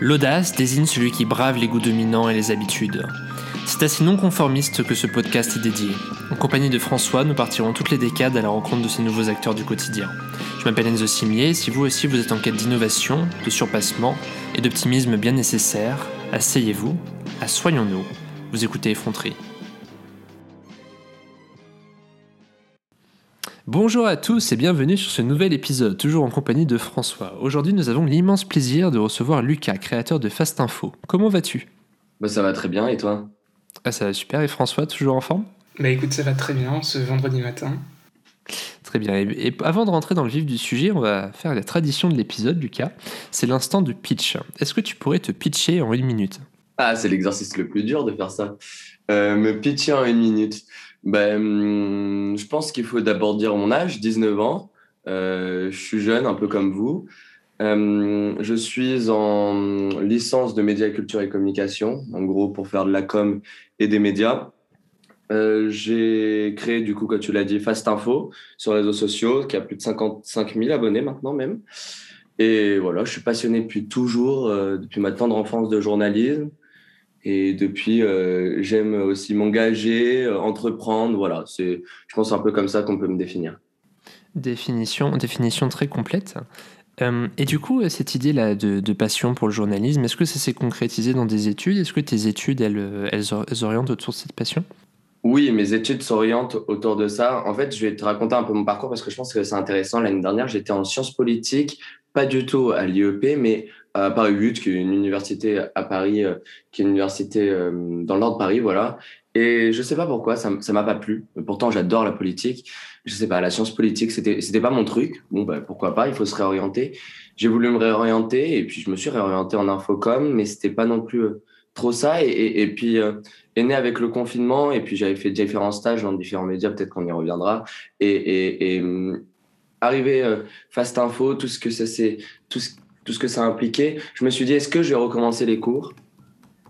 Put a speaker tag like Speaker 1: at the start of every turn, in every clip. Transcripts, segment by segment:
Speaker 1: L'audace désigne celui qui brave les goûts dominants et les habitudes. C'est assez non conformiste que ce podcast est dédié. En compagnie de François, nous partirons toutes les décades à la rencontre de ces nouveaux acteurs du quotidien. Je m'appelle Enzo Simier, si vous aussi vous êtes en quête d'innovation, de surpassement et d'optimisme bien nécessaire, asseyez-vous, assoyons-nous, vous écoutez Effronterie. Bonjour à tous et bienvenue sur ce nouvel épisode, toujours en compagnie de François. Aujourd'hui, nous avons l'immense plaisir de recevoir Lucas, créateur de Fast Info. Comment vas-tu?
Speaker 2: Bah, Ça va très bien, et toi?
Speaker 1: Ah, Ça va super, et François, toujours en forme?
Speaker 3: Bah écoute, ça va très bien ce vendredi matin.
Speaker 1: Très bien, et, avant de rentrer dans le vif du sujet, on va faire la tradition de l'épisode, Lucas. C'est l'instant de pitch. Est-ce que tu pourrais te pitcher en une minute?
Speaker 2: Ah, c'est l'exercice le plus dur de faire ça. Euh, me pitcher en une minute ben, Je pense qu'il faut d'abord dire mon âge, 19 ans. Euh, je suis jeune, un peu comme vous. Euh, je suis en licence de médias, culture et communication, en gros pour faire de la com et des médias. Euh, j'ai créé, du coup, comme tu l'as dit, Fast Info sur les réseaux sociaux, qui a plus de 55 000 abonnés maintenant même. Et voilà, je suis passionné depuis toujours, depuis ma tendre enfance de journalisme. Et depuis, euh, j'aime aussi m'engager, euh, entreprendre. Voilà, c'est, je pense un peu comme ça qu'on peut me définir.
Speaker 1: Définition, définition très complète. Euh, et du coup, cette idée-là de, passion pour le journalisme, est-ce que ça s'est concrétisé dans des études? Est-ce que tes études, elles, elles, orientent autour de cette passion?
Speaker 2: Oui, mes études s'orientent autour de ça. En fait, je vais te raconter un peu mon parcours parce que je pense que c'est intéressant. L'année dernière, j'étais en sciences politiques, pas du tout à l'IEP, mais à Paris 8, qui est une université à Paris, euh, qui est une université euh, dans nord de Paris, voilà. Et je sais pas pourquoi, ça, ça m'a pas plu. Pourtant, j'adore la politique. Je sais pas, la science politique, c'était, c'était pas mon truc. Bon, ben, pourquoi pas, il faut se réorienter. J'ai voulu me réorienter et puis je me suis réorienté en infocom, mais c'était pas non plus euh, trop ça. Et, puis, est né avec le confinement et puis j'avais fait différents stages dans différents médias, peut-être qu'on y reviendra. Et, et, arrivé Fast Info, tout ce que ça c'est, tout ce tout ce que ça impliquait, je me suis dit, est-ce que je vais recommencer les cours?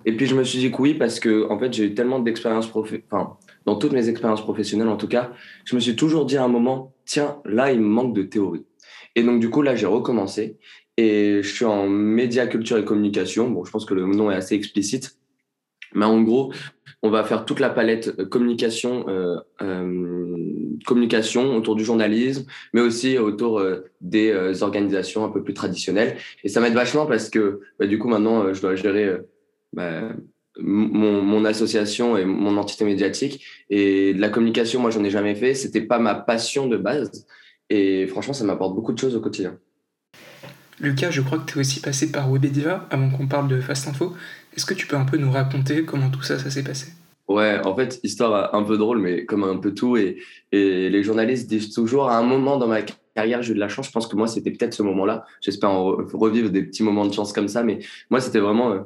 Speaker 2: Et puis je me suis dit que oui, parce que en fait, j'ai eu tellement d'expériences, enfin, dans toutes mes expériences professionnelles en tout cas, je me suis toujours dit à un moment, tiens, là, il me manque de théorie. Et donc, du coup, là, j'ai recommencé. Et je suis en média, culture et communication. Bon, je pense que le nom est assez explicite. Mais en gros, on va faire toute la palette euh, communication, euh, euh, communication autour du journalisme, mais aussi autour des organisations un peu plus traditionnelles. Et ça m'aide vachement parce que bah, du coup maintenant je dois gérer bah, mon, association et mon entité médiatique. Et de la communication, moi j'en ai jamais fait. C'était pas ma passion de base. Et franchement, ça m'apporte beaucoup de choses au quotidien.
Speaker 3: Lucas, je crois que tu es aussi passé par Webedia avant qu'on parle de Fast Info. Est-ce que tu peux un peu nous raconter comment tout ça, ça s'est passé?
Speaker 2: Ouais, en fait, histoire un peu drôle, mais comme un peu tout. Et, et les journalistes disent toujours, à un moment dans ma carrière, j'ai eu de la chance. Je pense que moi, c'était peut-être ce moment-là. J'espère revivre des petits moments de chance comme ça. Mais moi, c'était vraiment euh,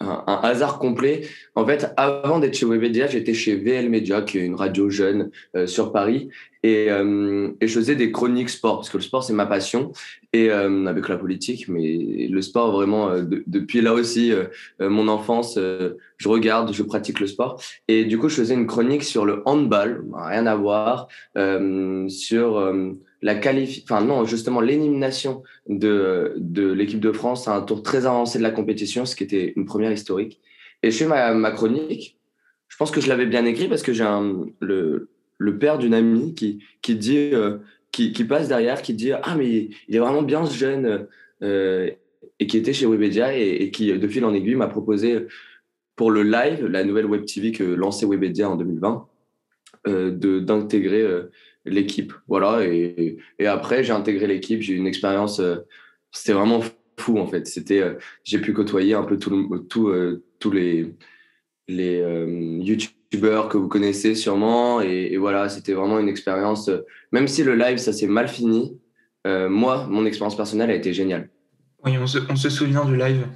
Speaker 2: un, hasard complet. En fait, avant d'être chez Webedia, j'étais chez VL Media, qui est une radio jeune euh, sur Paris. Et, euh, et, je faisais des chroniques sport, parce que le sport, c'est ma passion, et euh, avec la politique, mais le sport, vraiment, euh, depuis là aussi, mon enfance, je regarde, je pratique le sport. Et du coup, je faisais une chronique sur le handball, rien à voir, sur la qualif... enfin non, justement, l'élimination de, de l'équipe de France à un tour très avancé de la compétition, ce qui était une première historique. Et je fais ma, ma chronique, je pense que je l'avais bien écrit parce que j'ai. Le, le père d'une amie qui, qui dit, euh, qui, passe derrière, qui dit Ah, mais il est vraiment bien ce jeune, euh, et qui était chez Webedia et, qui, de fil en aiguille, m'a proposé pour le live, la nouvelle web TV que lançait Webedia en 2020, euh, d'intégrer l'équipe. Voilà, et, et après, j'ai intégré l'équipe, j'ai eu une expérience, c'était vraiment fou en fait. C'était, j'ai pu côtoyer un peu tout, tout tous les, les YouTube que vous connaissez sûrement. Et, voilà, c'était vraiment une expérience. Euh, même si le live, ça s'est mal fini, euh, moi, mon expérience personnelle a été géniale.
Speaker 3: Oui, on se, on se, souvient du live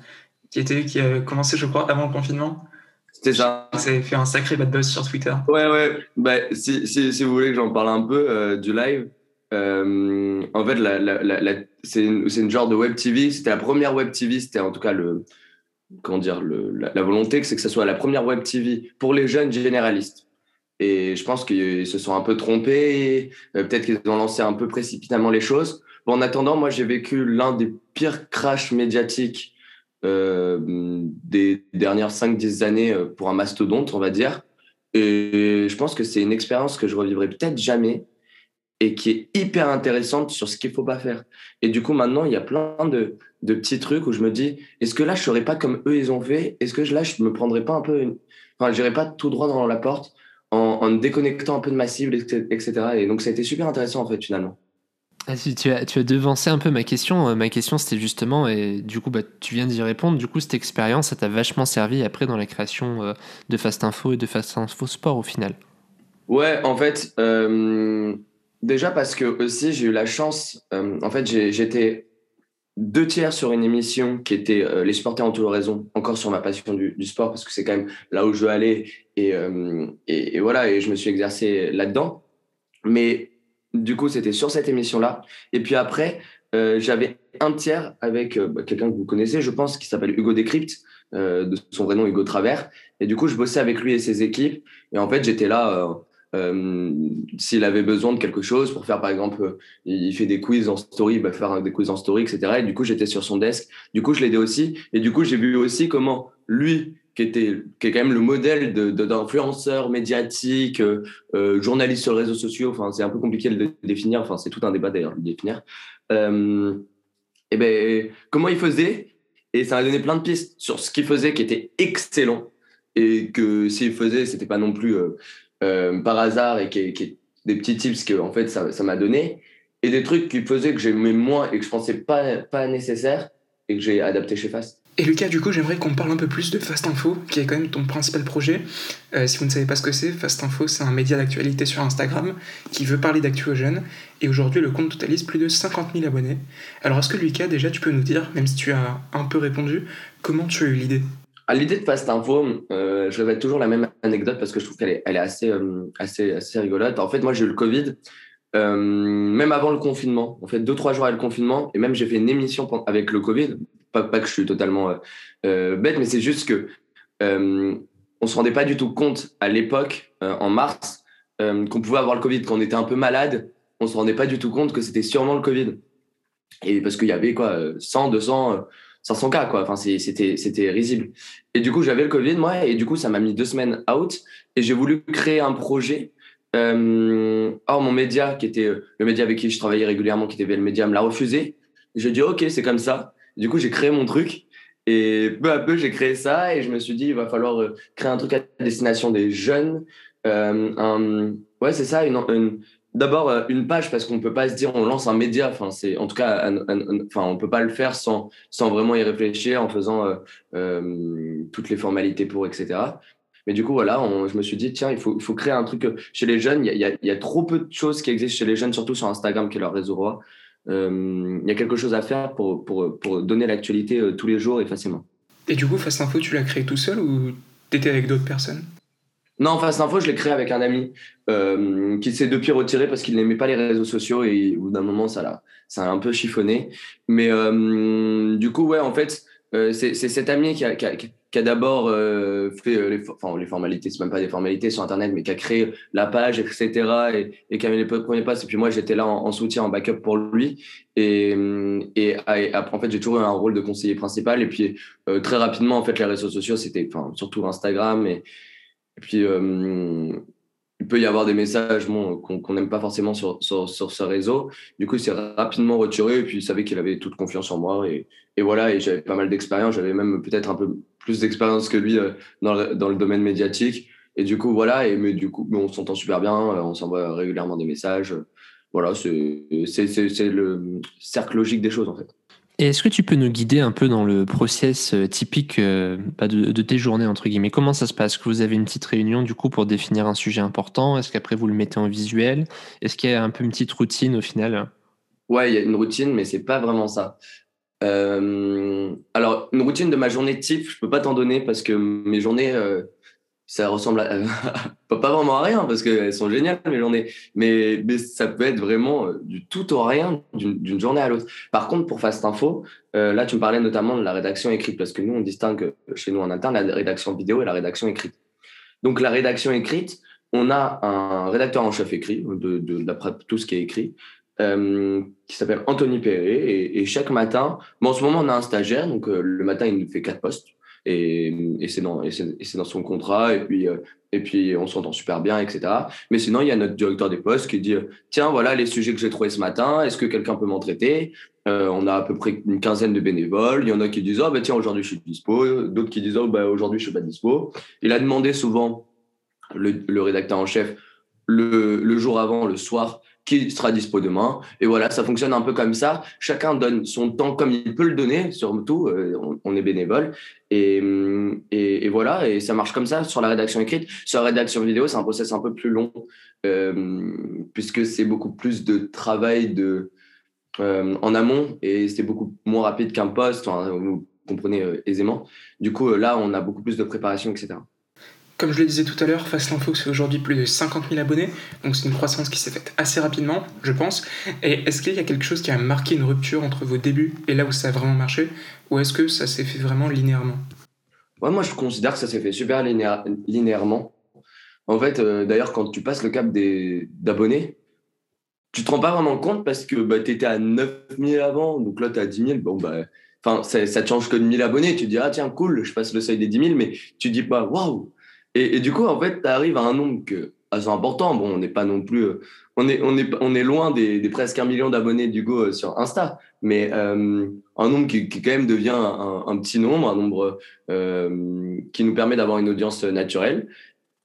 Speaker 3: qui, était, qui a commencé, je crois, avant le confinement.
Speaker 2: C'était ça.
Speaker 3: Ça fait un sacré bad buzz sur Twitter.
Speaker 2: Ouais, ouais. Bah, si, si, si vous voulez que j'en parle un peu euh, du live, en fait, la, la, la, c'est une, une, genre de web TV. C'était la première web TV, c'était en tout cas le, comment dire, le, la, volonté, c'est que ce soit la première web TV pour les jeunes généralistes. Et je pense qu'ils se sont un peu trompés, euh, peut-être qu'ils ont lancé un peu précipitamment les choses. En attendant, moi, j'ai vécu l'un des pires crashs médiatiques des dernières 5-10 années pour un mastodonte, on va dire. Et je pense que c'est une expérience que je revivrai peut-être jamais et qui est hyper intéressante sur ce qu'il faut pas faire. Et du coup, maintenant, il y a plein de, de petits trucs où je me dis, est-ce que là, je serais pas comme eux, ils ont fait? Est-ce que là, je me prendrais pas un peu... Une... Enfin, j'irais pas tout droit dans la porte en, en déconnectant un peu de ma cible, etc. Et donc, ça a été super intéressant, en fait, finalement.
Speaker 1: Ah, tu, as, tu as devancé un peu ma question. Euh, ma question, c'était justement, et du coup, bah, tu viens d'y répondre. Du coup, cette expérience, ça t'a vachement servi après dans la création euh, de Fast Info et de Fast Info Sport au final.
Speaker 2: Ouais, en fait, euh, déjà parce que aussi, j'ai eu la chance. en fait, j'étais deux tiers sur une émission qui était Les supporters ont toujours raison, encore sur ma passion du, sport, parce que c'est quand même là où je veux aller. Et, et, et voilà, et je me suis exercé là-dedans. Mais du coup, c'était sur cette émission-là. Et puis après, euh, j'avais un tiers avec euh, bah, quelqu'un que vous connaissez, je pense, qui s'appelle Hugo Décrypte, euh, de son vrai nom Hugo Travers. Et du coup, je bossais avec lui et ses équipes. Et en fait, j'étais là s'il avait besoin de quelque chose pour faire, par exemple, il fait des quiz en story, bah, faire des quiz en story, etc. Et du coup, j'étais sur son desk. Du coup, je l'aidais aussi. Et du coup, j'ai vu aussi comment lui, qui était qui est quand même le modèle d'influenceur médiatique, euh, euh, journaliste sur les réseaux sociaux. Enfin, c'est un peu compliqué de le définir. Enfin, c'est tout un débat d'ailleurs de le définir. Euh, et ben, comment il faisait? Et ça a donné plein de pistes sur ce qu'il faisait, qui était excellent, et que s'il faisait, c'était pas non plus par hasard et qui, qui des petits tips que en fait ça m'a donné, et des trucs qu'il faisait que j'aimais moins et que je pensais pas pas nécessaire et que j'ai adapté chez Fast.
Speaker 3: Et Lucas, du coup, j'aimerais qu'on parle un peu plus de Fast Info, qui est quand même ton principal projet. Euh, si vous ne savez pas ce que c'est, Fast Info, c'est un média d'actualité sur Instagram qui veut parler d'actu aux jeunes. Et aujourd'hui, le compte totalise plus de 50 000 abonnés. Alors, est-ce que Lucas, déjà, tu peux nous dire, même si tu as un peu répondu, comment tu as eu l'idée?
Speaker 2: Ah, L'idée de Fast Info, euh, je répète toujours la même anecdote parce que je trouve qu'elle est, assez, euh, assez, assez rigolote. En fait, moi, j'ai eu le Covid. même avant le confinement, en fait, deux, trois jours avant le confinement, et même j'ai fait une émission avec le Covid, pas, que je suis totalement euh, euh, bête, mais c'est juste que euh, on se rendait pas du tout compte à l'époque, en mars, qu'on pouvait avoir le Covid. Quand on était un peu malade, on se rendait pas du tout compte que c'était sûrement le Covid. Et parce qu'il y avait quoi, 100, 200, 500 cas, quoi. Enfin, c'était, c'était risible. Et du coup, j'avais le Covid, moi, et du coup, ça m'a mis deux semaines out. Et j'ai voulu créer un projet. or, mon média, qui était le média avec qui je travaillais régulièrement, qui était le média, me l'a refusé. J'ai dit, OK, c'est comme ça. Du coup, j'ai créé mon truc. Et peu à peu, j'ai créé ça et je me suis dit, il va falloir euh, créer un truc à destination des jeunes. Euh, ouais, c'est ça. D'abord, euh, une page, parce qu'on ne peut pas se dire on lance un média. Enfin, c'est, en tout cas, enfin, on ne peut pas le faire sans, sans vraiment y réfléchir, en faisant toutes les formalités pour, etc. Mais du coup, voilà, je me suis dit, tiens, il faut, faut créer un truc chez les jeunes. Il y, a, il y a trop peu de choses qui existent chez les jeunes, surtout sur Instagram, qui est leur réseau roi. Euh, il y a quelque chose à faire pour, pour, pour donner l'actualité euh, tous les jours et facilement.
Speaker 3: Et du coup, Fast Info, tu l'as créé tout seul ou t'étais avec d'autres personnes?
Speaker 2: Non, Fast Info, je l'ai créé avec un ami euh, qui s'est depuis retiré parce qu'il n'aimait pas les réseaux sociaux et au bout d'un moment, ça l'a, ça a un peu chiffonné. Mais du coup, ouais, en fait, c'est cet ami qui a, qui a, qui a d'abord euh, fait euh, les, enfin, les formalités, c'est même pas des formalités sur Internet, mais qui a créé la page, etc. et, et qui a mis les premiers pas. Et puis moi, j'étais là en, soutien, en backup pour lui. Et, et, après, en fait, j'ai toujours eu un rôle de conseiller principal. Et puis euh, très rapidement, en fait, les réseaux sociaux, c'était enfin, surtout Instagram. Et, et puis il peut y avoir des messages bon, qu'on n'aime pas forcément sur, sur, sur, ce réseau. Du coup, il s'est rapidement retiré et puis il savait qu'il avait toute confiance en moi. Et, et voilà, et j'avais pas mal d'expérience. J'avais même peut-être un peu plus d'expérience que lui euh, dans le, dans le, domaine médiatique. Et du coup, voilà, et, mais du coup, on s'entend super bien, euh, on s'envoie régulièrement des messages. Voilà, c'est le cercle logique des choses en fait.
Speaker 1: Et est-ce que tu peux nous guider un peu dans le process euh, typique de, de, tes journées, entre guillemets? Comment ça se passe? Que vous avez une petite réunion du coup pour définir un sujet important? Est-ce qu'après vous le mettez en visuel? Est-ce qu'il y a un peu une petite routine au final?
Speaker 2: Ouais, il y a une routine, mais c'est pas vraiment ça. Euh, alors, une routine de ma journée type, je peux pas t'en donner parce que mes journées, euh, ça ressemble pas vraiment à rien parce qu'elles sont géniales mes journées, mais, ça peut être vraiment euh, du tout au rien d'une journée à l'autre. Par contre, pour Fast Info, là, tu me parlais notamment de la rédaction écrite parce que nous, on distingue chez nous en interne la rédaction vidéo et la rédaction écrite. Donc, la rédaction écrite, on a un rédacteur en chef écrit, de, tout ce qui est écrit, qui s'appelle Anthony Perret. Et, chaque matin, bon, en ce moment, on a un stagiaire, donc le matin, il nous fait quatre postes. Et, c'est dans, son contrat. Et puis, et puis on s'entend super bien, etc. Mais sinon, il y a notre directeur des postes qui dit Tiens, voilà les sujets que j'ai trouvés ce matin, est-ce que quelqu'un peut m'en traiter? Euh, On a à peu près une quinzaine de bénévoles. Il y en a qui disent Oh, bah, tiens, aujourd'hui je suis dispo. D'autres qui disent Oh, bah, aujourd'hui je suis pas dispo. Il a demandé souvent, le, rédacteur en chef, le jour avant, le soir, qui sera dispo demain. Et voilà, ça fonctionne un peu comme ça. Chacun donne son temps comme il peut le donner, surtout, euh, on, est bénévole. Et, et, voilà, et ça marche comme ça sur la rédaction écrite. Sur la rédaction vidéo, c'est un process un peu plus long, euh, puisque c'est beaucoup plus de travail de, euh, en amont, et c'est beaucoup moins rapide qu'un poste, vous comprenez aisément. Du coup, là, on a beaucoup plus de préparation, etc.
Speaker 3: Comme je le disais tout à l'heure, Fast Info, c'est aujourd'hui plus de 50 000 abonnés, donc c'est une croissance qui s'est faite assez rapidement, je pense. Et est-ce qu'il y a quelque chose qui a marqué une rupture entre vos débuts et là où ça a vraiment marché, ou est-ce que ça s'est fait vraiment linéairement?
Speaker 2: Moi, je considère que ça s'est fait super linéairement. En fait, euh, d'ailleurs, quand tu passes le cap d'abonnés, tu te rends pas vraiment compte parce que bah, tu étais à 9 000 avant, donc là, tu es à 10 000. Bon, bah, ça, ça change que de 1000 abonnés. Tu te dis, ah tiens, cool, je passe le seuil des 10 000, mais tu dis pas, waouh, et, du coup, en fait, tu arrives à un nombre que, assez important. Bon, on n'est pas non plus. Euh, on est, loin des, presque un million d'abonnés d'Hugo euh, sur Insta, mais euh, un nombre qui, quand même devient un, petit nombre, un nombre qui nous permet d'avoir une audience naturelle,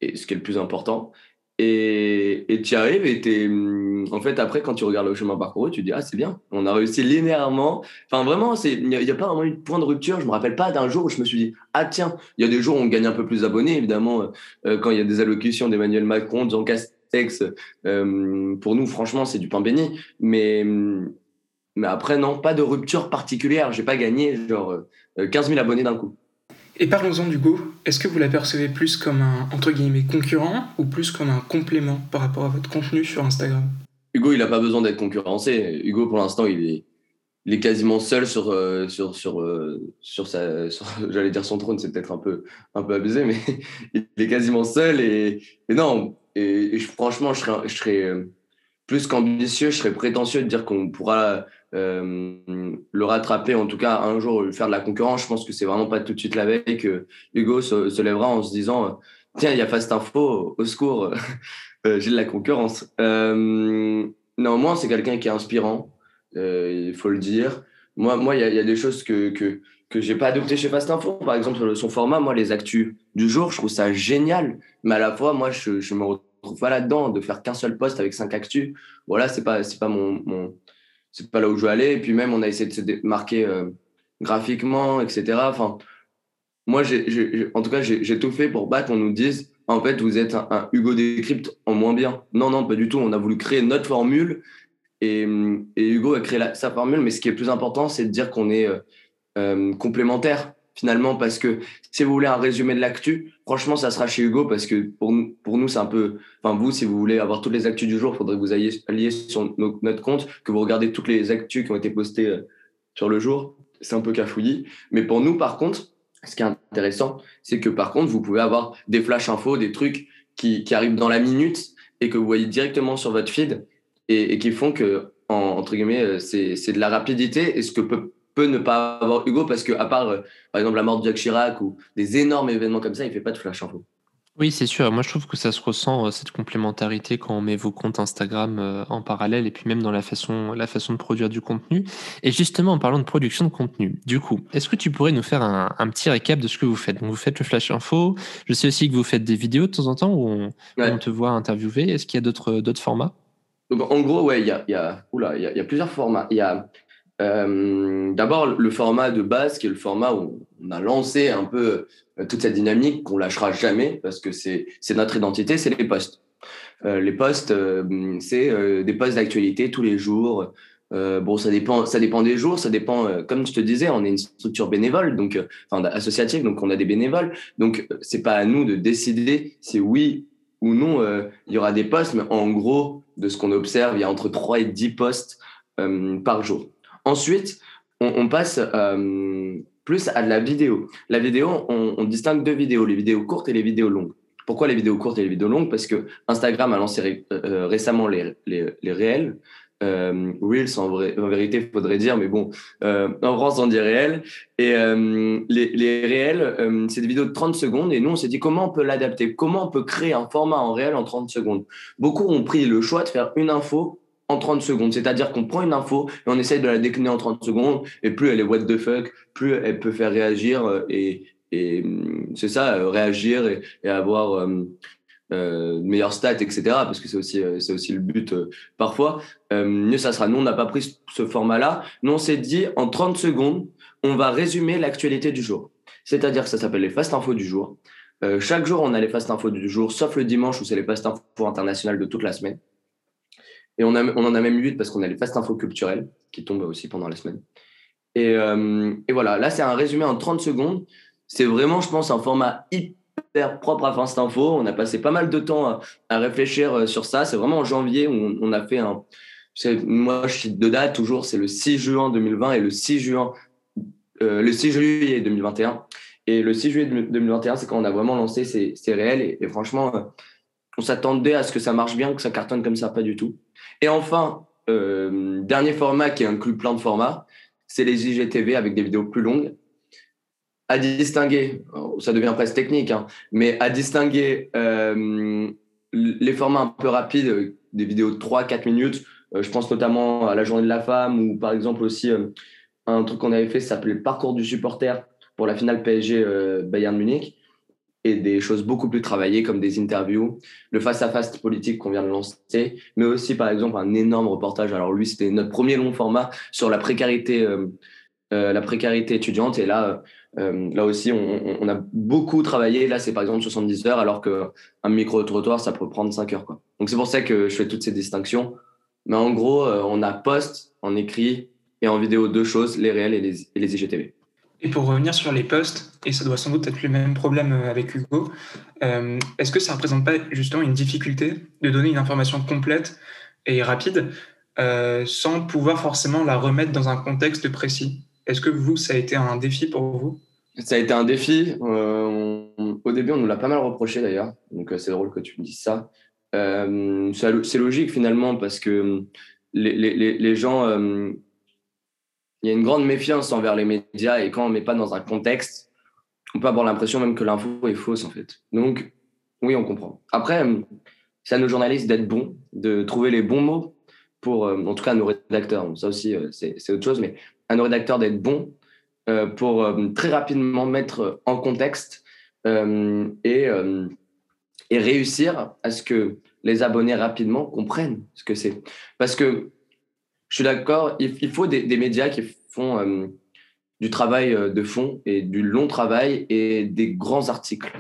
Speaker 2: et ce qui est le plus important. Et tu arrives et es, hum, en fait, après, quand tu regardes le chemin parcouru, tu dis, ah, c'est bien, on a réussi linéairement. Enfin, vraiment, il n'y a, pas vraiment eu de point de rupture. Je me rappelle pas d'un jour où je me suis dit, ah, tiens, il y a des jours où on gagne un peu plus d'abonnés, évidemment, euh, quand il y a des allocutions d'Emmanuel Macron, de Jean Castex. Euh, pour nous, franchement, c'est du pain béni. Mais, hum, mais après, non, pas de rupture particulière. J'ai pas gagné genre 15 euh, 000 abonnés d'un coup.
Speaker 3: Et parlons-en d'Hugo. Est-ce que vous l'apercevez plus comme un entre guillemets concurrent ou plus comme un complément par rapport à votre contenu sur Instagram?
Speaker 2: Hugo, il n'a pas besoin d'être concurrencé. Hugo, pour l'instant, il est, quasiment seul sur, euh, sur, sur, euh, sur sa. J'allais dire son trône, c'est peut-être un peu, un peu abusé, mais il est quasiment seul. Et, non, et, franchement, je serais, je serais euh, plus qu'ambitieux, je serais prétentieux de dire qu'on pourra euh, le rattraper, en tout cas un jour faire de la concurrence. Je pense que c'est vraiment pas tout de suite la veille que Hugo se, lèvera en se disant tiens, il y a Fast Info, au secours, euh, j'ai de la concurrence. Euh, néanmoins, c'est quelqu'un qui est inspirant, il faut le dire. Moi, moi, il y, a des choses que que que j'ai pas adopté chez Fast Info. Par exemple, son format, moi, les actus du jour, je trouve ça génial. Mais à la fois, moi, je, je me retrouve pas là-dedans de faire qu'un seul poste avec cinq actus. Voilà, c'est pas c'est pas mon, mon c'est pas là où je veux aller. Et puis même, on a essayé de se démarquer euh, graphiquement, etc. Enfin, moi, en tout cas, j'ai tout fait pour pas qu'on nous dise, en fait, vous êtes un, Hugo Décrypte en moins bien. Non, non, pas du tout. On a voulu créer notre formule et, et Hugo a créé sa formule. Mais ce qui est plus important, c'est de dire qu'on est euh, euh complémentaires finalement, parce que si vous voulez un résumé de l'actu, franchement, ça sera chez Hugo, parce que pour nous, pour nous c'est un peu, enfin, vous, si vous voulez avoir toutes les actus du jour, il faudrait que vous alliez, alliez sur notre compte, que vous regardez toutes les actus qui ont été postées euh, sur le jour. C'est un peu cafouillis. Mais pour nous, par contre, ce qui est intéressant, c'est que par contre, vous pouvez avoir des flash infos, des trucs qui, arrivent dans la minute et que vous voyez directement sur votre feed et, qui font que, en, entre guillemets, euh, c'est de la rapidité et ce que peut ne pas avoir Hugo parce que à part euh, par exemple la mort de Jacques Chirac ou des énormes événements comme ça, il fait pas de flash info.
Speaker 1: Oui, c'est sûr. Moi, je trouve que ça se ressent euh, cette complémentarité quand on met vos comptes Instagram euh, en parallèle et puis même dans la façon, la façon de produire du contenu. Et justement, en parlant de production de contenu, du coup, est-ce que tu pourrais nous faire un, petit récap de ce que vous faites? Donc, vous faites le flash info. Je sais aussi que vous faites des vidéos de temps en temps où on, te voit interviewer. Est-ce qu'il y a d'autres formats?
Speaker 2: Donc, en gros, ouais, il y a, y, a, y a plusieurs formats. Il y a euh, D'abord, le format de base, qui est le format où on a lancé un peu euh, toute cette dynamique qu'on lâchera jamais parce que c'est notre identité, c'est les posts. Euh, les posts, euh, c'est euh, des posts d'actualité tous les jours. bon, ça dépend, ça dépend des jours, ça dépend. comme je te disais, on est une structure bénévole, donc enfin associative, donc on a des bénévoles. Donc c'est pas à nous de décider si oui ou non il y aura des posts, mais en gros, de ce qu'on observe, il y a entre 3 et 10 posts par jour. Ensuite, on, passe euh, plus à de la vidéo. La vidéo, on, distingue deux vidéos, les vidéos courtes et les vidéos longues. Pourquoi les vidéos courtes et les vidéos longues? Parce que Instagram a lancé euh, récemment les, les, réels. euh, Reels en, vrai, en vérité, faudrait dire, mais bon, euh, en France, on dit réel. Et euh, les, les, réels, euh, c'est des vidéos de 30 secondes. Et nous, on s'est dit comment on peut l'adapter, comment on peut créer un format en réel en 30 secondes? Beaucoup ont pris le choix de faire une info en 30 secondes. C'est-à-dire qu'on prend une info et on essaye de la décliner en 30 secondes. Et plus elle est what the fuck, plus elle peut faire réagir. Euh, et, et c'est ça, réagir et, avoir euh, meilleures stats, etc. Parce que c'est aussi, euh, c'est aussi le but euh, parfois. Euh, mieux ça sera. Nous, on n'a pas pris ce format-là. Nous, on s'est dit en 30 secondes, on va résumer l'actualité du jour. C'est-à-dire que ça s'appelle les fast infos du jour. Euh, chaque jour, on a les fast infos du jour, sauf le dimanche où c'est les fast infos internationales de toute la semaine. Et on, en a même 8 parce qu'on a les fast infos culturelles qui tombent aussi pendant la semaine. Et, euh, voilà, là, c'est un résumé en 30 secondes. C'est vraiment, je pense, un format hyper propre à Fast Info. On a passé pas mal de temps à, réfléchir euh, sur ça. C'est vraiment en janvier où on, a fait un. Moi, je suis de date toujours, c'est le 6 juin 2020 et le 6 juin, euh, le 6 juillet 2021. Et le 6 juillet 2021, c'est quand on a vraiment lancé, c'est réel. Et, franchement, on s'attendait à ce que ça marche bien, que ça cartonne comme ça, pas du tout. Et enfin, dernier format qui inclut plein de formats, c'est les IGTV avec des vidéos plus longues à distinguer, ça devient presque technique, hein, mais à distinguer euh, les formats un peu rapides, des vidéos de 3-4 minutes. Euh, je pense notamment à la journée de la femme ou par exemple aussi euh, un truc qu'on avait fait, ça s'appelait le parcours du supporter pour la finale PSG Bayern Munich des choses beaucoup plus travaillées comme des interviews, le face-à-face politique qu'on vient de lancer, mais aussi par exemple un énorme reportage. Alors lui, c'était notre premier long format sur la précarité, la précarité étudiante et là euh, là aussi, on, a beaucoup travaillé. Là, c'est par exemple 70 heures, alors qu'un micro-trottoir, ça peut prendre 5 heures. Donc, c'est pour ça que je fais toutes ces distinctions. Mais en gros, euh, on a post, en écrit et en vidéo deux choses, les réels et les, et les IGTV.
Speaker 3: Et pour revenir sur les posts, et ça doit sans doute être le même problème euh, avec Hugo, est-ce que ça ne représente pas justement une difficulté de donner une information complète et rapide sans pouvoir forcément la remettre dans un contexte précis? Est-ce que vous, ça a été un défi pour vous?
Speaker 2: Ça a été un défi. Euh, au début, on nous l'a pas mal reproché d'ailleurs. Donc, euh, c'est drôle que tu me dises ça. Euh, c'est logique finalement parce que les gens, il y a une grande méfiance envers les médias et quand on ne met pas dans un contexte, on peut avoir l'impression même que l'info est fausse en fait. Donc, oui, on comprend. Après, c'est à nos journalistes d'être bons, de trouver les bons mots pour, en tout cas, à nos rédacteurs. Ça aussi, c'est autre chose, mais à nos rédacteurs d'être bons euh, pour euh, très rapidement mettre en contexte euh, et, et réussir à ce que les abonnés rapidement comprennent ce que c'est. Parce que je suis d'accord, il, faut des, médias qui font du travail de fond et du long travail et des grands articles.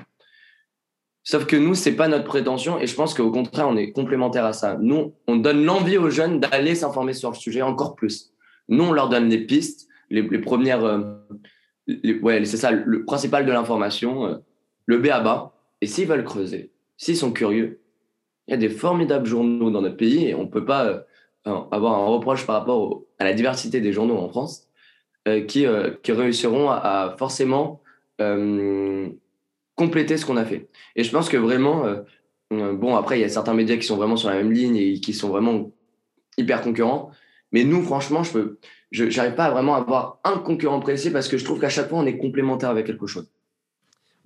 Speaker 2: Sauf que nous, c'est pas notre prétention et je pense qu'au contraire, on est complémentaire à ça. Nous, on donne l'envie aux jeunes d'aller s'informer sur le sujet encore plus. Nous, on leur donne des pistes, les, premières. Euh, ouais, c'est ça, le principal de l'information, euh, le B à bas. Et s'ils veulent creuser, s'ils sont curieux, il y a des formidables journaux dans notre pays et on ne peut pas euh, avoir un reproche par rapport à la diversité des journaux en France qui, qui réussiront à, forcément compléter ce qu'on a fait. Et je pense que vraiment, bon, après, il y a certains médias qui sont vraiment sur la même ligne et qui sont vraiment hyper concurrents. Mais nous, franchement, je n'arrive pas à vraiment avoir un concurrent précis parce que je trouve qu'à chaque fois, on est complémentaire avec quelque chose.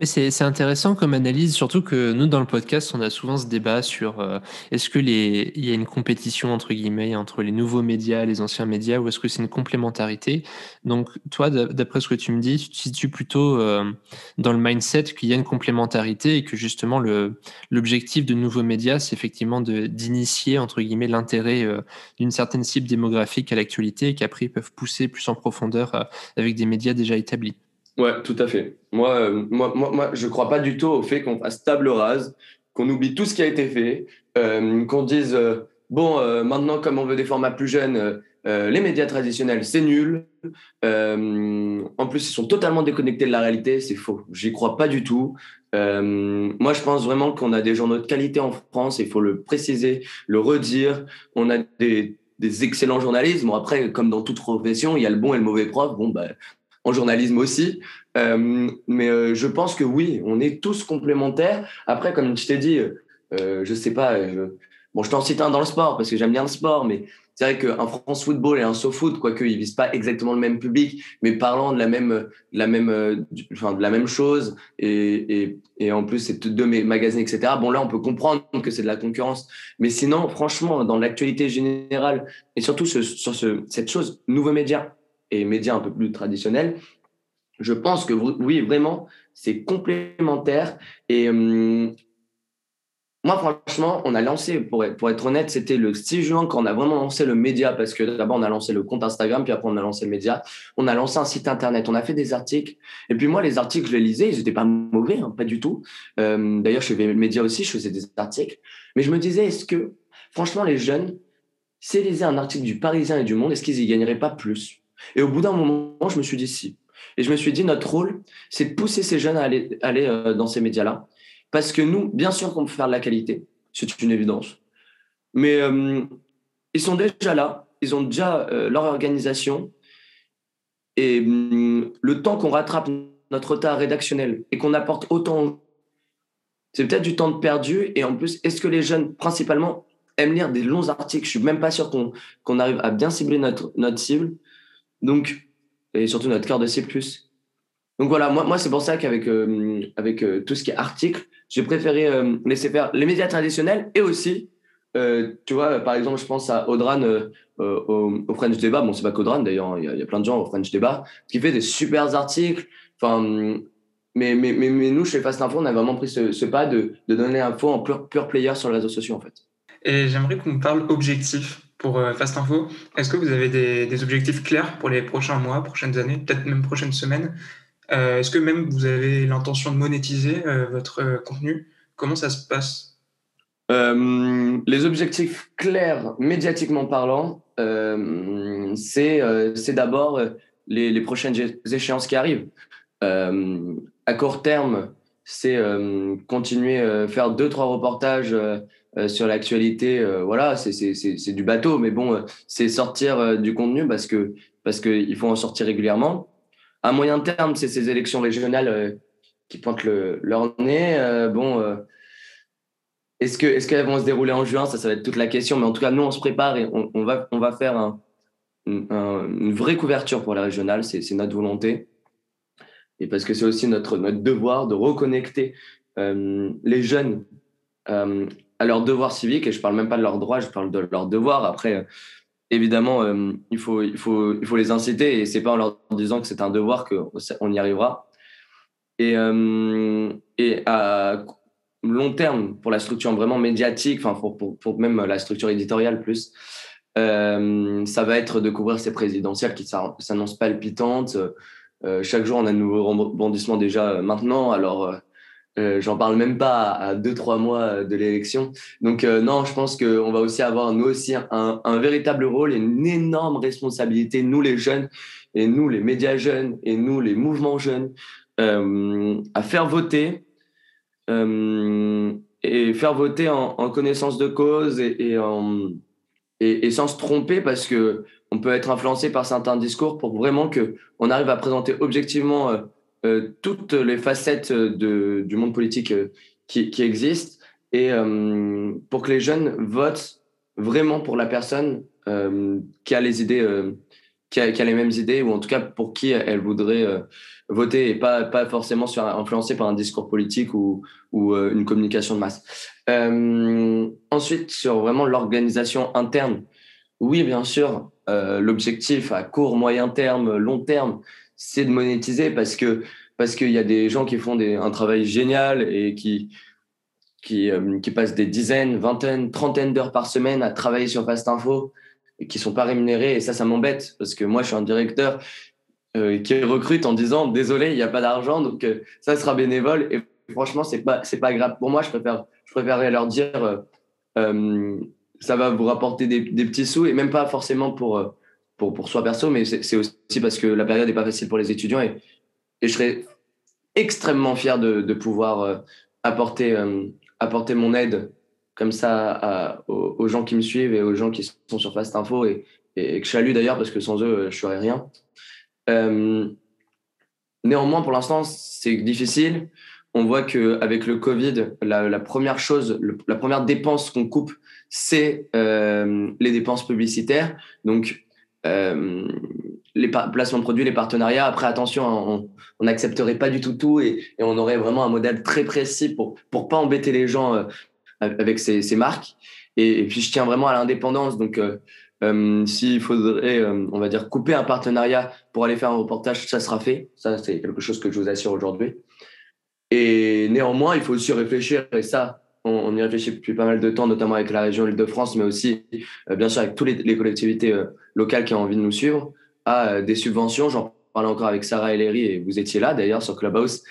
Speaker 1: C'est intéressant comme analyse, surtout que nous, dans le podcast, on a souvent ce débat sur euh, est-ce que les, il y a une compétition entre guillemets entre les nouveaux médias, les anciens médias, ou est-ce que c'est une complémentarité? Donc, toi, d'après ce que tu me dis, tu te situes plutôt euh, dans le mindset qu'il y a une complémentarité et que justement l'objectif de nouveaux médias, c'est effectivement d'initier entre guillemets l'intérêt euh, d'une certaine cible démographique à l'actualité et qu'après ils peuvent pousser plus en profondeur avec des médias déjà établis.
Speaker 2: Ouais, tout à fait. Moi, euh, moi, moi, moi, je crois pas du tout au fait qu'on fasse table rase, qu'on oublie tout ce qui a été fait, euh, qu'on dise euh, bon, maintenant, comme on veut des formats plus jeunes, les médias traditionnels, c'est nul. en plus, ils sont totalement déconnectés de la réalité. C'est faux. J'y crois pas du tout. moi, je pense vraiment qu'on a des journaux de qualité en France. Il faut le préciser, le redire. On a des, des excellents journalistes. Bon, après, comme dans toute profession, il y a le bon et le mauvais prof. Bon, bah, en journalisme aussi. Euh, mais euh, je pense que oui, on est tous complémentaires. Après, comme je t'ai dit, euh, je sais pas, je... bon, je t'en cite un dans le sport parce que j'aime bien le sport, mais c'est vrai qu'un France Football et un SoFoot, quoique ils visent pas exactement le même public, mais parlant de la même, la même, enfin, de la même chose, et, et, et en plus c'est deux magazines, etc. Bon là, on peut comprendre que c'est de la concurrence, mais sinon, franchement, dans l'actualité générale et surtout sur ce, cette chose, nouveaux médias et médias un peu plus traditionnels, je pense que oui, vraiment, c'est complémentaire et hum, moi, franchement, on a lancé, pour être, pour être honnête, c'était le 6 juin quand on a vraiment lancé le média, parce que d'abord, on a lancé le compte Instagram, puis après, on a lancé le média. On a lancé un site internet, on a fait des articles. Et puis moi, les articles, je les lisais, ils n'étaient pas mauvais, hein, pas du tout. Euh, D'ailleurs, je faisais le média aussi, je faisais des articles. Mais je me disais, est-ce que, franchement, les jeunes, s'ils lisaient un article du Parisien et du Monde, est-ce qu'ils y gagneraient pas plus? Et au bout d'un moment, je me suis dit si. Et je me suis dit, notre rôle, c'est de pousser ces jeunes à aller, aller euh, dans ces médias-là parce que nous, bien sûr qu'on peut faire de la qualité, c'est une évidence. Mais euh, ils sont déjà là, ils ont déjà euh, leur organisation. Et hum, le temps qu'on rattrape notre retard rédactionnel et qu'on apporte autant, c'est peut-être du temps de perdu. Et en plus, est-ce que les jeunes, principalement, aiment lire des longs articles? Je suis même pas sûr qu'on arrive à bien cibler notre, notre cible. Donc, et surtout notre cœur de cible. Donc voilà, moi, moi c'est pour ça qu'avec euh, avec, tout ce qui est article, j'ai préféré euh, laisser faire les médias traditionnels et aussi, euh, tu vois, par exemple, je pense à Audran euh, au, French Débat. Bon, c'est pas qu'Audran d'ailleurs, il y, a plein de gens au French Débat qui fait des super articles. Enfin, mais, mais, mais, mais, nous, chez Fast Info, on a vraiment pris ce, pas de, de donner info en pure, pure player sur les réseaux sociaux en fait.
Speaker 3: Et j'aimerais qu'on parle objectif pour Fast Info. Est-ce que vous avez des, objectifs clairs pour les prochains mois, prochaines années, peut-être même prochaines semaines? Euh, est-ce que même vous avez l'intention de monétiser euh, votre euh, contenu? Comment ça se passe?
Speaker 2: Les objectifs clairs, médiatiquement parlant, c'est d'abord les, les, prochaines échéances qui arrivent. à court terme, c'est continuer à faire deux, trois reportages sur l'actualité. voilà, c'est du bateau, mais bon, c'est sortir du contenu parce que parce qu'il faut en sortir régulièrement. À moyen terme, c'est ces élections régionales euh, qui pointent le, leur nez. Euh, bon, euh, est-ce que est-ce qu'elles vont se dérouler en juin? Ça, ça va être toute la question. Mais en tout cas, nous, on se prépare et on, va on va faire un, une vraie couverture pour la régionale. C'est notre volonté. Et parce que c'est aussi notre, notre devoir de reconnecter les jeunes à leurs devoirs civiques. Et je parle même pas de leurs droits, je parle de leurs devoirs. Après, évidemment, euh, il, faut, il, faut, il faut les inciter et c'est pas en leur disant que c'est un devoir qu'on y arrivera. Et, euh, et à long terme, pour la structure vraiment médiatique, enfin pour, pour, même la structure éditoriale plus, euh, ça va être de couvrir ces présidentielles qui s'annoncent palpitantes. chaque jour, on a de nouveaux rebondissements déjà maintenant. Alors, euh, j'en parle même pas à deux trois mois de l'élection. Donc euh, non, je pense qu'on va aussi avoir nous aussi un, véritable rôle et une énorme responsabilité, nous les jeunes et nous les médias jeunes et nous les mouvements jeunes, euh, à faire voter et faire voter en, connaissance de cause et, et, sans se tromper parce que on peut être influencé par certains discours pour vraiment que on arrive à présenter objectivement toutes les facettes de, du monde politique euh, qui, qui existent et euh, pour que les jeunes votent vraiment pour la personne qui a les idées, qui a, les mêmes idées ou en tout cas pour qui elle voudrait voter et pas, pas forcément influencé par un discours politique ou, ou une communication de masse. Euh, ensuite, sur vraiment l'organisation interne, oui, bien sûr, euh, l'objectif à court, moyen terme, long terme, c'est de monétiser parce que parce qu'il y a des gens qui font un travail génial et qui qui, euh, qui passent des dizaines, vingtaines, trentaines d'heures par semaine à travailler sur Fast Info et qui sont pas rémunérés. Et ça ça m'embête parce que moi je suis un directeur euh, qui recrute en disant désolé il n'y a pas d'argent donc euh, ça sera bénévole. Et franchement c'est pas c'est pas grave pour moi je préfère je préférerais leur dire ça va vous rapporter des, petits sous et même pas forcément pour pour, soi perso, mais c'est aussi parce que la période n'est pas facile pour les étudiants et, je serais extrêmement fier de, pouvoir euh, apporter, euh, apporter mon aide comme ça aux, gens qui me suivent et aux gens qui sont sur Fast Info et, que je salue d'ailleurs parce que sans eux, je serais rien. Euh, néanmoins, pour l'instant, c'est difficile. On voit qu'avec le Covid, la, première chose, la première dépense qu'on coupe, c'est les dépenses publicitaires. Donc, les placements de produits, les partenariats. Après, attention, on n'accepterait pas du tout tout et, on aurait vraiment un modèle très précis pour pour pas embêter les gens avec ces, marques. Et, puis, je tiens vraiment à l'indépendance. Donc, euh, s'il faudrait, euh, on va dire, couper un partenariat pour aller faire un reportage, ça sera fait. Ça, c'est quelque chose que je vous assure aujourd'hui. Et néanmoins, il faut aussi réfléchir, et ça, on, y réfléchit depuis pas mal de temps, notamment avec la région Île-de-France, mais aussi, euh, bien sûr, avec toutes les, collectivités locales qui ont envie de nous suivre, à des subventions. J'en parlais encore avec Sarah Ellery, et vous étiez là d'ailleurs sur Clubhouse.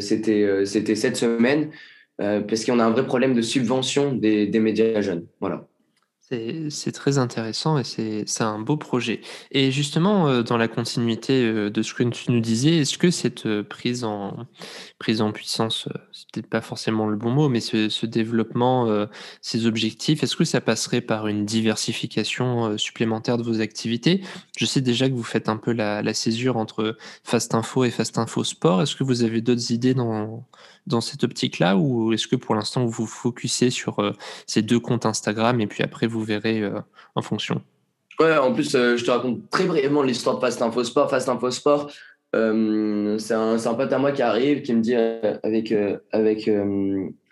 Speaker 2: C'était c'était cette semaine, parce qu'on a un vrai problème de subvention des, des médias jeunes. Voilà.
Speaker 1: C'est très intéressant et c'est un beau projet. Et justement, euh, dans la continuité euh, de ce que tu nous disais, est-ce que cette euh, prise en, prise en puissance, c'est peut-être pas forcément le bon mot, mais ce, développement, ces objectifs, est-ce que ça passerait par une diversification supplémentaire de vos activités? Je sais déjà que vous faites un peu la, césure entre Fast Info et Fast Info Sport. Est-ce que vous avez d'autres idées dans, cette optique-là ou est-ce que pour l'instant vous vous focussez sur ces deux comptes Instagram et puis après vous verrez euh, en fonction
Speaker 2: Ouais, en plus, euh, je te raconte très brièvement l'histoire de Fast Info Sport. Fast Info Sport, c'est un, un, pote à moi qui arrive, qui me dit avec, avec,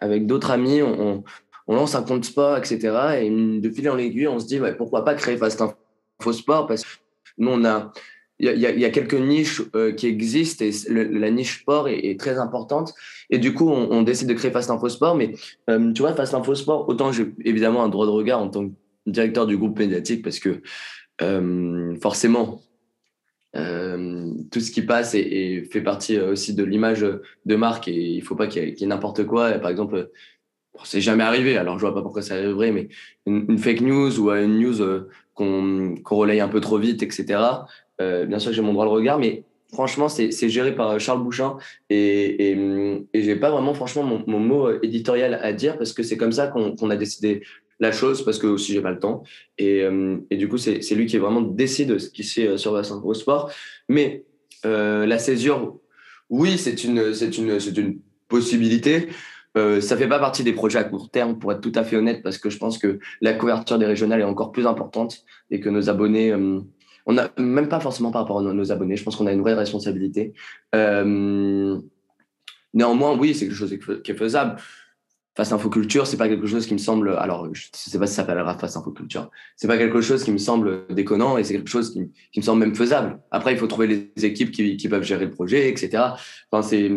Speaker 2: avec d'autres amis, on, on, lance un compte sport, etc. Et de fil en aiguille, on se dit pourquoi pas créer Fast Info Sport? Parce que nous, on a il y, a, quelques niches euh, qui existent et la niche sport est, très importante. Et du coup, on, décide de créer Fast Info Sport. Mais euh, tu vois, Fast Info Sport, autant j'ai évidemment un droit de regard en tant que directeur du groupe médiatique parce que euh, forcément, tout ce qui passe et, fait partie aussi de l'image de marque et il faut pas qu'il y ait, n'importe quoi. par exemple, c'est jamais arrivé, alors je vois pas pourquoi ça arriverait, mais une, fake news ou une news qu'on relaye un peu trop vite, etc. Euh, bien sûr que j'ai mon droit de regard, mais franchement, c'est géré par Charles Bouchin et, et, et j'ai pas vraiment, franchement, mon, mot éditorial à dire parce que c'est comme ça qu'on a décidé la chose parce que aussi j'ai pas le temps. Et, euh, du coup, c'est lui qui vraiment décide de ce qui se fait sur au Sport. Mais euh, la césure, oui, c'est une, c'est une, c'est une possibilité. Euh, ça fait pas partie des projets à court terme, pour être tout à fait honnête, parce que je pense que la couverture des régionales est encore plus importante et que nos abonnés on n'a même pas forcément par rapport à nos, abonnés. Je pense qu'on a une vraie responsabilité. Euh, néanmoins, oui, c'est quelque chose qui est faisable. Face Infoculture, c'est pas quelque chose qui me semble. Alors, je sais pas si ça s'appellera Face Infoculture. C'est pas quelque chose qui me semble déconnant et c'est quelque chose qui, me semble même faisable. Après, il faut trouver les équipes qui, peuvent gérer le projet, etc. Enfin, c'est.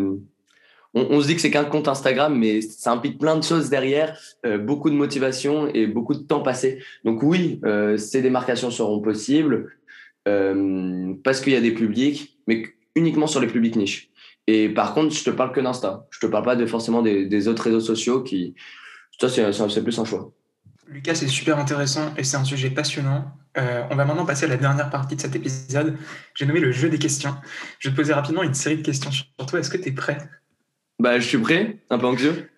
Speaker 2: On, se dit que c'est qu'un compte Instagram, mais ça implique plein de choses derrière, euh, beaucoup de motivation et beaucoup de temps passé. Donc oui, euh, ces démarcations seront possibles. Euh, parce qu'il y a des publics, mais uniquement sur les publics niches. Et par contre, je te parle que d'Insta. Je te parle pas de forcément des, autres réseaux sociaux qui. Ça, c'est plus un choix.
Speaker 3: Lucas, c'est super intéressant et c'est un sujet passionnant. Euh, on va maintenant passer à la dernière partie de cet épisode. J'ai nommé le jeu des questions. Je vais te poser rapidement une série de questions sur toi. Est-ce que tu es prêt?
Speaker 2: Bah, je suis prêt, un peu anxieux.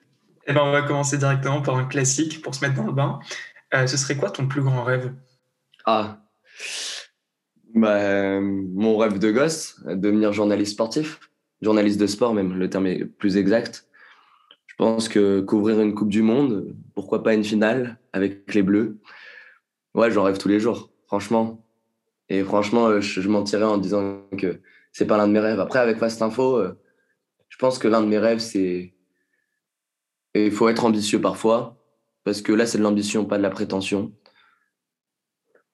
Speaker 3: Eh ben, on va commencer directement par un classique pour se mettre dans le bain. Euh, ce serait quoi ton plus grand rêve?
Speaker 2: Ah, bah, Mon rêve de gosse, devenir journaliste sportif, journaliste de sport même, le terme est plus exact. Je pense que couvrir une Coupe du Monde, pourquoi pas une finale avec les Bleus, ouais, j'en rêve tous les jours, franchement. Et franchement, je, je mentirais en disant que c'est pas l'un de mes rêves. Après, avec Fast Info, euh, je pense que l'un de mes rêves, c'est. il faut être ambitieux parfois, parce que là, c'est de l'ambition, pas de la prétention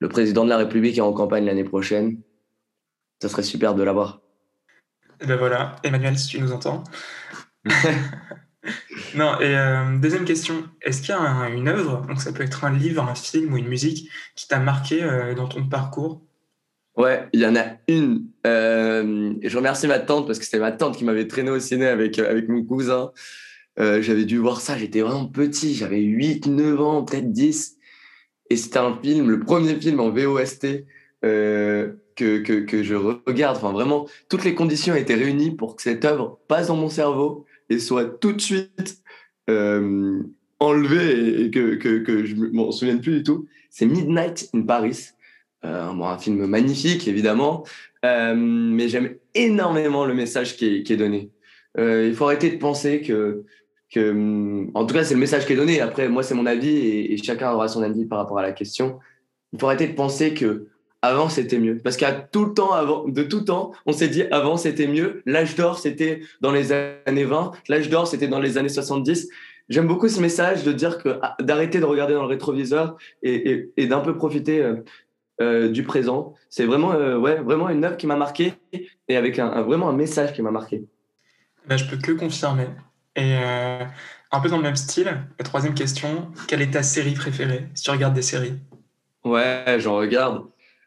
Speaker 2: le président de la République est en campagne l'année prochaine. Ça serait super de l'avoir.
Speaker 3: Et ben voilà, Emmanuel, si tu nous entends. non, et euh, deuxième question, est-ce qu'il y a une œuvre, donc ça peut être un livre, un film ou une musique, qui t'a marqué euh, dans ton parcours?
Speaker 2: Ouais, il y en a une. Euh, je remercie ma tante parce que c'était ma tante qui m'avait traîné au ciné avec, avec mon cousin. j'avais dû voir ça, j'étais vraiment petit, j'avais 8, 9 ans, peut-être 10. Et c'était un film, le premier film en VOST euh, que, que, je regarde. Enfin, vraiment, toutes les conditions étaient réunies pour que cette œuvre passe dans mon cerveau et soit tout de suite euh, enlevée et, que, que, que je m'en souvienne plus du tout. C'est Midnight in Paris. Euh, un film magnifique, évidemment, mais j'aime énormément le message qui est, donné. Il faut arrêter de penser que hum, en tout cas, c'est le message qui est donné. Après, moi, c'est mon avis et, chacun aura son avis par rapport à la question. Il faut arrêter de penser que avant c'était mieux. Parce qu'à tout le temps, avant, de tout temps, on s'est dit avant c'était mieux. L'âge d'or, c'était dans les années 20. L'âge d'or, c'était dans les années 70. J'aime beaucoup ce message de dire que ah, d'arrêter de regarder dans le rétroviseur et, et, d'un peu profiter euh, euh, du présent. C'est vraiment, euh, ouais, vraiment une œuvre qui m'a marqué et avec un, vraiment un message qui m'a marqué.
Speaker 3: Ben, je peux que confirmer. Et un peu dans le même style, la troisième question, quelle est ta série préférée si tu regardes des séries?
Speaker 2: Ouais, j'en regarde.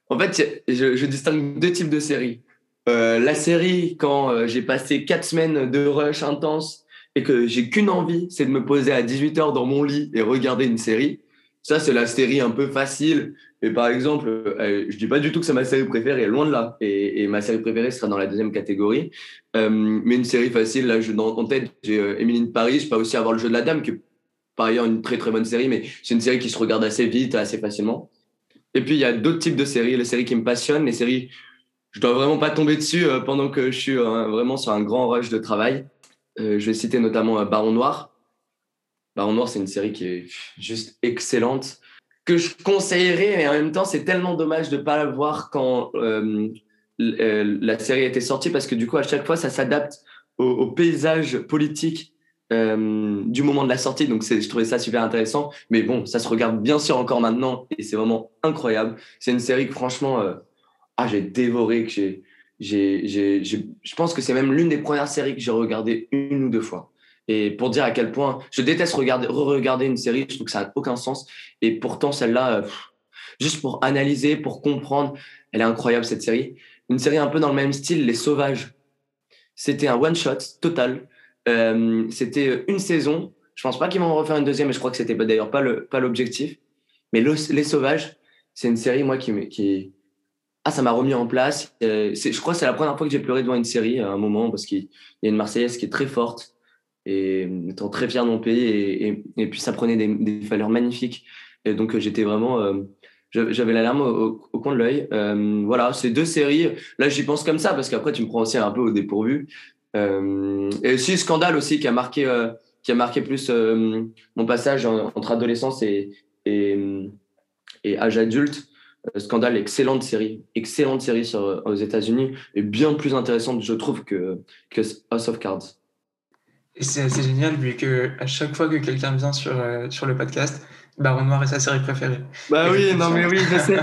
Speaker 2: En fait, je, distingue deux types de séries. Euh, la série, quand euh, j'ai passé quatre semaines de rush intense et que j'ai qu'une envie, c'est de me poser à 18h dans mon lit et regarder une série. Ça, c'est la série un peu facile. Et par exemple, euh, je dis pas du tout que c'est ma série préférée, loin de là. Et, ma série préférée sera dans la deuxième catégorie. mais une série facile, là, je, dans, en tête, j'ai Emily de Paris. Je peux aussi avoir Le Jeu de la Dame, qui est par ailleurs une très très bonne série, mais c'est une série qui se regarde assez vite, assez facilement. Et puis, il y a d'autres types de séries, les séries qui me passionnent, les séries, je dois vraiment pas tomber dessus euh, pendant que je suis euh, vraiment sur un grand rush de travail. Euh, je vais citer notamment Baron Noir. Baron Noir, c'est une série qui est juste excellente, que je conseillerais, mais en même temps, c'est tellement dommage de ne pas la voir quand la série était sortie, parce que du coup, à chaque fois, ça s'adapte au, paysage politique euh, du moment de la sortie. Donc, je trouvais ça super intéressant. Mais bon, ça se regarde bien sûr encore maintenant et c'est vraiment incroyable. C'est une série que franchement, euh, ah, j'ai dévoré, que j'ai, je pense que c'est même l'une des premières séries que j'ai regardé une ou deux fois. Et pour dire à quel point je déteste regarder, re-regarder une série, je trouve que ça n'a aucun sens. Et pourtant, celle-là, euh, juste pour analyser, pour comprendre, elle est incroyable cette série. Une série un peu dans le même style, Les Sauvages. C'était un one-shot total. Euh, c'était une saison. Je pense pas qu'ils vont en refaire une deuxième, mais je crois que c'était d'ailleurs pas le pas l'objectif. Mais Les Sauvages, c'est une série moi qui qui ah ça m'a remis en place. Euh, je crois que c'est la première fois que j'ai pleuré devant une série à un moment parce qu'il y a une Marseillaise qui est très forte et étant très fier de mon pays et, puis ça prenait des, valeurs magnifiques et donc euh, j'étais vraiment j'avais la larme au, coin de l'œil. voilà, ces deux séries. Là, j'y pense comme ça parce qu'après, tu me prends aussi un peu au dépourvu. Euh, et aussi Scandale aussi qui a marqué, euh, qui a marqué plus euh, mon passage entre adolescence et, et, et âge adulte. Scandale, excellente série, excellente série sur, aux États-Unis et bien plus intéressante, je trouve, que, que House of Cards.
Speaker 3: Et c'est assez génial, vu que à chaque fois que quelqu'un vient sur, sur le podcast, Baron Noir est sa série préférée.
Speaker 2: Bah oui, non mais oui, je sais.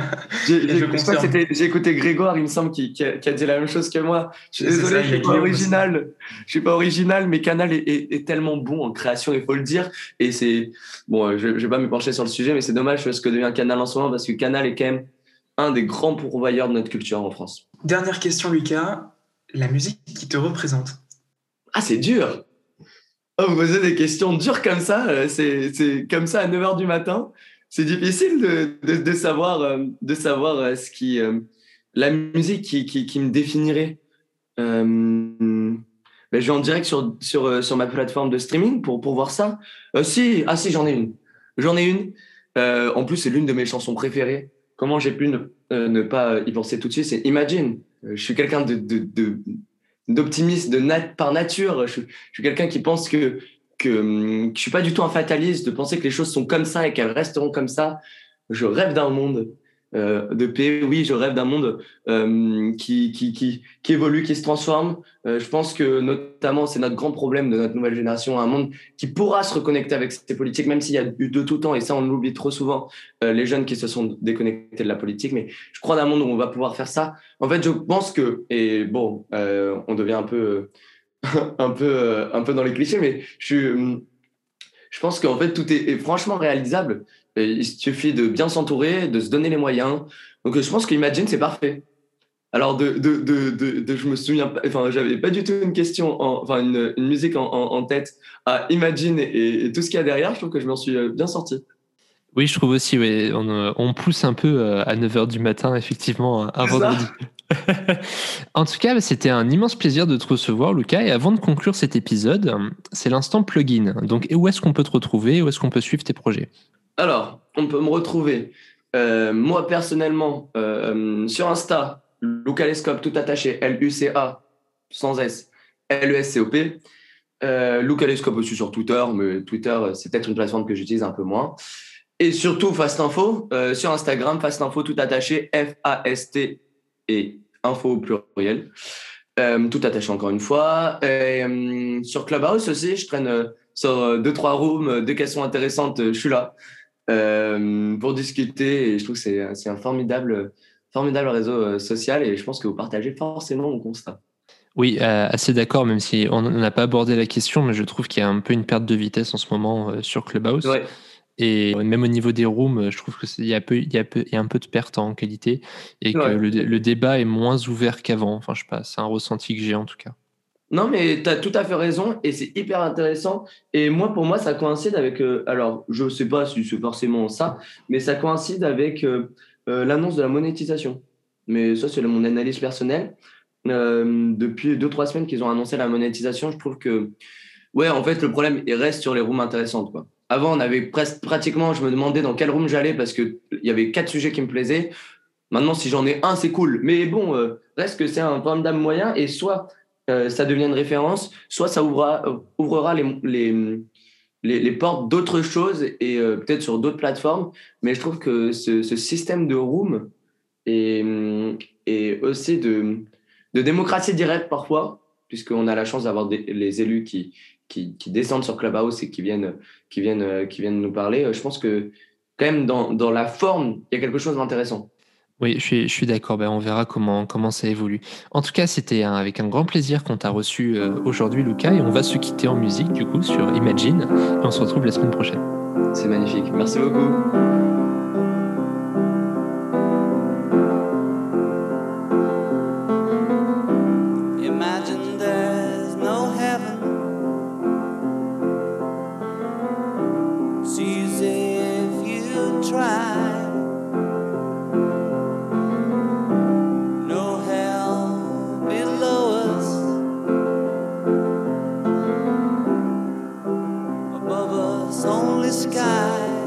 Speaker 2: J'ai écouté Grégoire, il me semble, qui, qui, a, dit la même chose que moi. Je suis désolé, je suis pas original. Je suis pas original, mais Canal est, est, tellement bon en création, il faut le dire. Et c'est bon, je, je vais pas me pencher sur le sujet, mais c'est dommage ce que devient Canal en ce moment parce que Canal est quand même un des grands pourvoyeurs de notre culture en France.
Speaker 3: Dernière question, Lucas. La musique qui te représente.
Speaker 2: Ah, c'est dur. Vous posez des questions dures comme ça, euh, c'est comme ça à 9h du matin. C'est difficile de, de, savoir, euh, de savoir euh, ce qui, la musique qui, qui, qui me définirait. Ben, je vais en direct sur, sur, sur ma plateforme de streaming pour, pour voir ça. si, ah si, j'en ai une. J'en ai une. en plus, c'est l'une de mes chansons préférées. Comment j'ai pu ne, ne, pas y penser tout de suite C'est Imagine. je suis quelqu'un de, de d'optimiste par nature. Je, suis quelqu'un qui pense que, que, je suis pas du tout un fataliste, de penser que les choses sont comme ça et qu'elles resteront comme ça. Je rêve d'un monde euh, de paix. Oui, je rêve d'un monde euh, qui, qui, qui, qui, évolue, qui se transforme. Euh, je pense que notamment, c'est notre grand problème de notre nouvelle génération, un monde qui pourra se reconnecter avec ces politiques, même s'il y a eu de tout temps, et ça on l'oublie trop souvent, les jeunes qui se sont déconnectés de la politique. Mais je crois d'un monde où on va pouvoir faire ça. En fait, je pense que, et bon, on devient un peu, un peu, un peu dans les clichés, mais je je pense qu'en fait, tout est franchement réalisable il suffit de bien s'entourer, de se donner les moyens. Donc, je pense qu'Imagine, c'est parfait. Alors, de, de, de, de, je me souviens, enfin, j'avais pas du tout une question, enfin, une, une musique en, en, tête à Imagine et, tout ce qu'il y a derrière. Je trouve que je m'en suis euh, bien sorti.
Speaker 1: Oui, je trouve aussi, oui. on, euh, on, pousse un peu euh, à 9h du matin, effectivement, un vendredi. en tout cas, c'était un immense plaisir de te recevoir, Lucas. Et avant de conclure cet épisode, c'est l'instant plugin. Donc, où est-ce qu'on peut te retrouver? Où est-ce qu'on peut suivre tes projets?
Speaker 2: Alors, on peut me retrouver, euh, moi personnellement, euh, sur Insta, Lucalescope tout attaché, L-U-C-A, sans S, L-E-S-C-O-P. Euh, aussi sur Twitter, mais Twitter, c'est peut-être une plateforme que j'utilise un peu moins. Et surtout Fast Info euh, sur Instagram, Fast Info tout attaché, F-A-S-T et info au pluriel. Euh, tout attaché encore une fois. Euh, sur Clubhouse aussi, je traîne euh, sur deux, trois rooms, deux questions intéressantes, je suis là pour discuter et je trouve que c'est un formidable, formidable réseau social et je pense que vous partagez forcément mon constat.
Speaker 1: Oui, assez d'accord, même si on n'a pas abordé la question, mais je trouve qu'il y a un peu une perte de vitesse en ce moment sur Clubhouse.
Speaker 2: Ouais.
Speaker 1: Et même au niveau des rooms, je trouve qu'il y, a peu, il y, a peu, il y a un peu de perte en qualité et que le, le, débat est moins ouvert qu'avant. Enfin, je sais pas, c'est un ressenti que j'ai en tout cas.
Speaker 2: Non, mais tu as tout à fait raison et c'est hyper intéressant. Et moi, pour moi, ça coïncide avec. Euh, alors, je ne sais pas si c'est forcément ça, mais ça coïncide avec euh, euh, l'annonce de la monétisation. Mais ça, c'est mon analyse personnelle. depuis deux, trois semaines qu'ils ont annoncé la monétisation, je trouve que. Ouais, en fait, le problème, reste sur les rooms intéressantes. Quoi. Avant, on avait presque, pratiquement, je me demandais dans quel room j'allais parce qu'il y avait quatre sujets qui me plaisaient. Maintenant, si j'en ai un, c'est cool. Mais bon, reste que c'est un programme moyen et soit euh, ça devient une référence, soit ça ouvrira, ouvrira les, les, les, portes d'autres choses et euh, peut-être sur d'autres plateformes. Mais je trouve que ce, système de room et, et aussi de, de démocratie directe parfois, puisqu'on a la chance d'avoir les élus qui, qui, descendent sur Clubhouse et qui viennent, qui viennent, qui viennent nous parler, je pense que quand même dans, dans la forme, il y a quelque chose d'intéressant.
Speaker 1: Oui, je suis, d'accord. Ben, on verra comment, comment ça évolue. En tout cas, c'était avec un grand plaisir qu'on t'a reçu euh, aujourd'hui, Lucas, et on va se quitter en musique, du coup, sur Imagine. Et on se retrouve la semaine prochaine.
Speaker 2: C'est magnifique. Merci beaucoup. lonely sky.